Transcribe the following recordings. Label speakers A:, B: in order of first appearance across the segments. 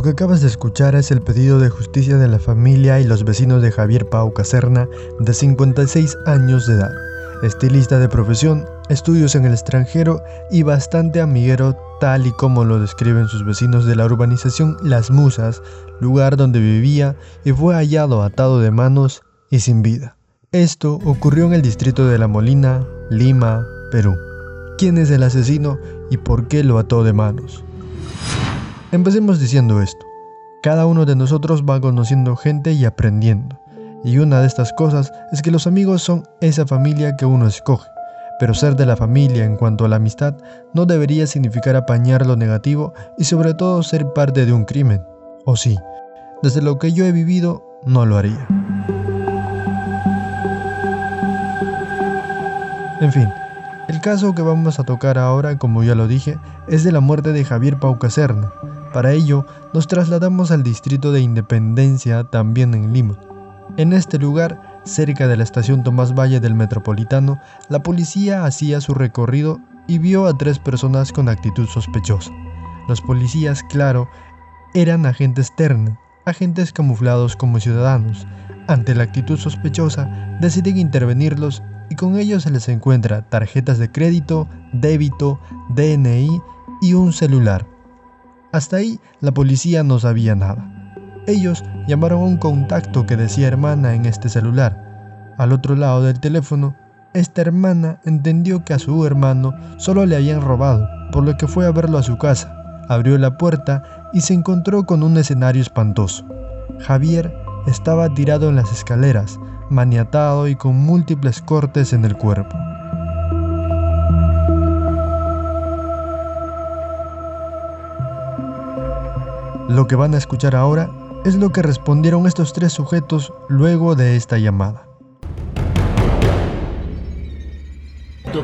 A: Lo que acabas de escuchar es el pedido de justicia de la familia y los vecinos de Javier Pau Caserna, de 56 años de edad, estilista de profesión, estudios en el extranjero y bastante amiguero tal y como lo describen sus vecinos de la urbanización Las Musas, lugar donde vivía y fue hallado atado de manos y sin vida. Esto ocurrió en el distrito de La Molina, Lima, Perú. ¿Quién es el asesino y por qué lo ató de manos? Empecemos diciendo esto. Cada uno de nosotros va conociendo gente y aprendiendo. Y una de estas cosas es que los amigos son esa familia que uno escoge. Pero ser de la familia en cuanto a la amistad no debería significar apañar lo negativo y sobre todo ser parte de un crimen. O sí, desde lo que yo he vivido, no lo haría. En fin, el caso que vamos a tocar ahora, como ya lo dije, es de la muerte de Javier Pau Caserna, para ello, nos trasladamos al distrito de Independencia, también en Lima. En este lugar, cerca de la estación Tomás Valle del Metropolitano, la policía hacía su recorrido y vio a tres personas con actitud sospechosa. Los policías, claro, eran agentes terna, agentes camuflados como ciudadanos. Ante la actitud sospechosa, deciden intervenirlos y con ellos se les encuentra tarjetas de crédito, débito, DNI y un celular. Hasta ahí la policía no sabía nada. Ellos llamaron a un contacto que decía hermana en este celular. Al otro lado del teléfono, esta hermana entendió que a su hermano solo le habían robado, por lo que fue a verlo a su casa. Abrió la puerta y se encontró con un escenario espantoso. Javier estaba tirado en las escaleras, maniatado y con múltiples cortes en el cuerpo. Lo que van a escuchar ahora es lo que respondieron estos tres sujetos luego de esta llamada.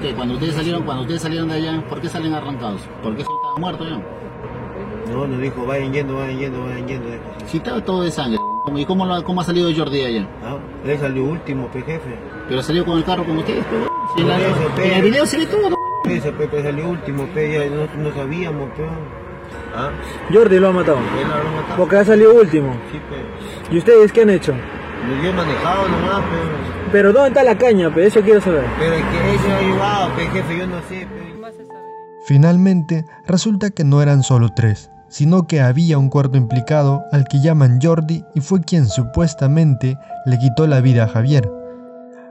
B: ¿Qué? Cuando ustedes salieron, cuando ustedes salieron de allá, ¿por qué salen arrancados? ¿Por qué estaba muerto ya?
C: No, nos dijo, vayan yendo, vayan yendo, vayan yendo.
B: Si estaba todo de sangre. ¿Y cómo, lo, cómo ha salido Jordi allá?
C: Ah, él salió último, pe jefe.
B: Pero salió con el carro con ustedes, pe. Si en,
C: Por
B: la-
C: eso, pe.
B: en el video se ve todo.
C: Ese pe, pe, salió último, pe, ya no, no sabíamos, pe. Ah,
D: Jordi lo ha matado.
C: él lo matado.
D: Porque ha salido último.
C: Sí.
D: ¿Y ustedes qué han hecho?
C: Yo he manejado nomás, pe.
D: Pero ¿dónde está la caña, pe? Eso quiero saber.
C: Pero es que se ha llevado, pe, jefe, yo no sé, pe.
A: Finalmente, resulta que no eran solo tres, sino que había un cuarto implicado al que llaman Jordi y fue quien supuestamente le quitó la vida a Javier.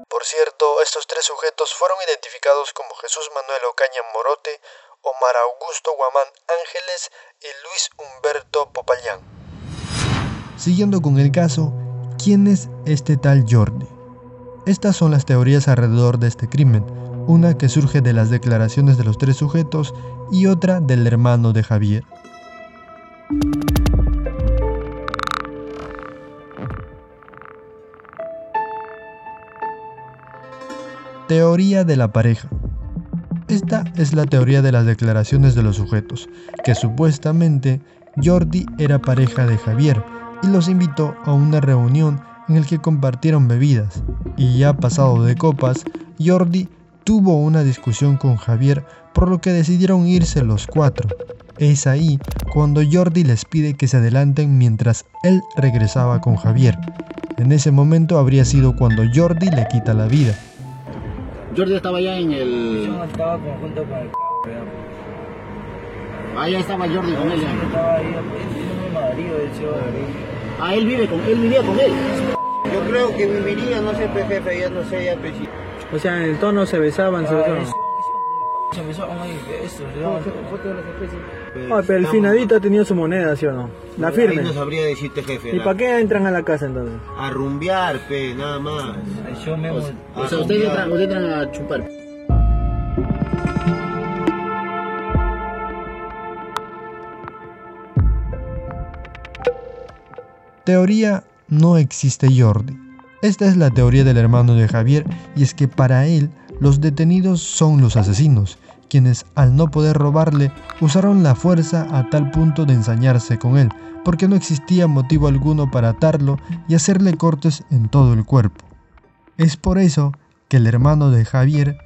A: Por cierto, estos tres sujetos fueron identificados como Jesús Manuel Ocaña Morote, Omar Augusto Guamán Ángeles y Luis Humberto Popayán. Siguiendo con el caso, ¿quién es este tal Jordi? Estas son las teorías alrededor de este crimen, una que surge de las declaraciones de los tres sujetos y otra del hermano de Javier. Teoría de la pareja. Esta es la teoría de las declaraciones de los sujetos, que supuestamente Jordi era pareja de Javier y los invitó a una reunión en el que compartieron bebidas, y ya pasado de copas, Jordi tuvo una discusión con Javier por lo que decidieron irse los cuatro. Es ahí cuando Jordi les pide que se adelanten mientras él regresaba con Javier. En ese momento habría sido cuando Jordi le quita la vida.
B: Jordi estaba allá en el.
D: estaba conjunto con el
B: Allá estaba Jordi con él. ya.
D: Estaba ahí,
B: Ah, él vive con él vivía con él.
C: Yo creo que viviría, no sé, jefe, ya no sé, ya, pe, si-
D: O sea, en el tono se besaban, se besaban.
C: Pe,
D: Ah, pero el finadito ha tenido su moneda, ¿sí o no? La
C: Ahí
D: firme.
C: no sabría decirte, jefe.
D: ¿Y para qué entran a la casa entonces?
C: A rumbear, pe, nada más.
B: O sea, ustedes entran, ustedes entran a chupar.
A: Teoría no existe Jordi. Esta es la teoría del hermano de Javier y es que para él los detenidos son los asesinos, quienes al no poder robarle usaron la fuerza a tal punto de ensañarse con él, porque no existía motivo alguno para atarlo y hacerle cortes en todo el cuerpo. Es por eso que el hermano de Javier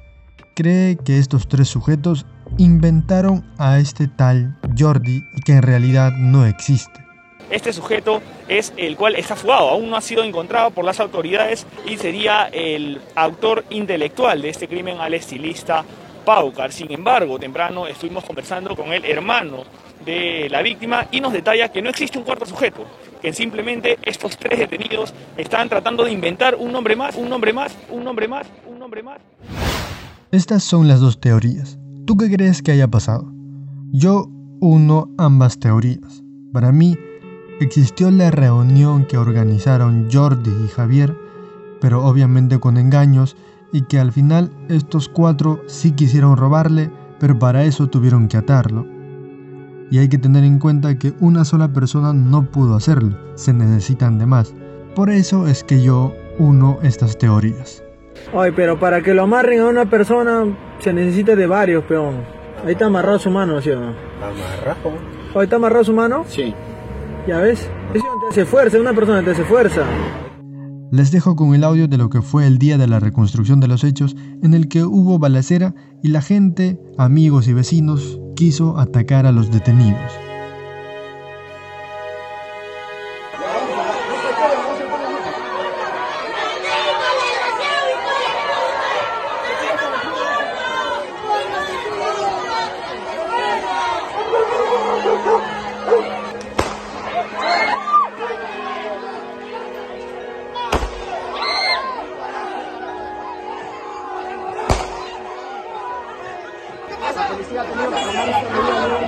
A: cree que estos tres sujetos inventaron a este tal Jordi y que en realidad no existe.
E: Este sujeto es el cual está fugado, aún no ha sido encontrado por las autoridades y sería el autor intelectual de este crimen al estilista Paucar. Sin embargo, temprano estuvimos conversando con el hermano de la víctima y nos detalla que no existe un cuarto sujeto, que simplemente estos tres detenidos están tratando de inventar un nombre más, un nombre más, un nombre más, un nombre más.
A: Estas son las dos teorías. ¿Tú qué crees que haya pasado? Yo uno ambas teorías. Para mí, existió la reunión que organizaron Jordi y Javier, pero obviamente con engaños, y que al final estos cuatro sí quisieron robarle, pero para eso tuvieron que atarlo. Y hay que tener en cuenta que una sola persona no pudo hacerlo, se necesitan de más. Por eso es que yo uno estas teorías.
D: Ay, pero para que lo amarren a una persona se necesita de varios, peón. Ahí está amarrado su mano, ¿sí o no?
C: Amarrado.
D: Ahí está amarrado su mano.
B: Sí.
D: Ya ves. Eso te hace fuerza, una persona te hace fuerza.
A: Les dejo con el audio de lo que fue el día de la reconstrucción de los hechos en el que hubo balacera y la gente, amigos y vecinos, quiso atacar a los detenidos.
F: ¡Cierre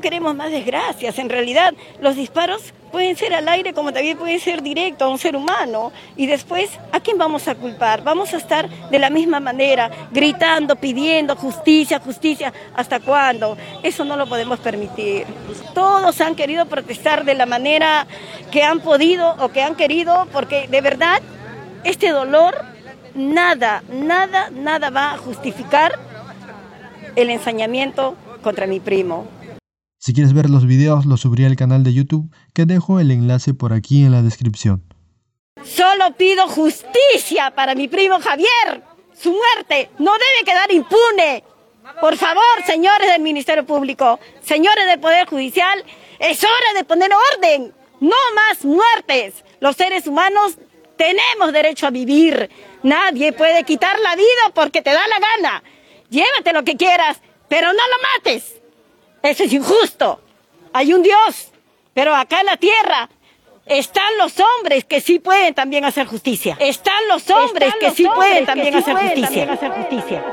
G: Queremos más desgracias. En realidad, los disparos pueden ser al aire como también pueden ser directo a un ser humano. Y después, ¿a quién vamos a culpar? Vamos a estar de la misma manera, gritando, pidiendo justicia, justicia. ¿Hasta cuándo? Eso no lo podemos permitir. Todos han querido protestar de la manera que han podido o que han querido, porque de verdad, este dolor, nada, nada, nada va a justificar el ensañamiento contra mi primo.
A: Si quieres ver los videos, los subiré al canal de YouTube, que dejo el enlace por aquí en la descripción.
G: Solo pido justicia para mi primo Javier. Su muerte no debe quedar impune. Por favor, señores del Ministerio Público, señores del Poder Judicial, es hora de poner orden. No más muertes. Los seres humanos tenemos derecho a vivir. Nadie puede quitar la vida porque te da la gana. Llévate lo que quieras, pero no lo mates. Eso es injusto. Hay un Dios, pero acá en la tierra están los hombres que sí pueden también hacer justicia. Están los hombres
F: Están
G: que
F: los
G: sí
F: hombres
G: pueden
F: que
G: también
F: sí
G: hacer
F: pueden también hacer justicia.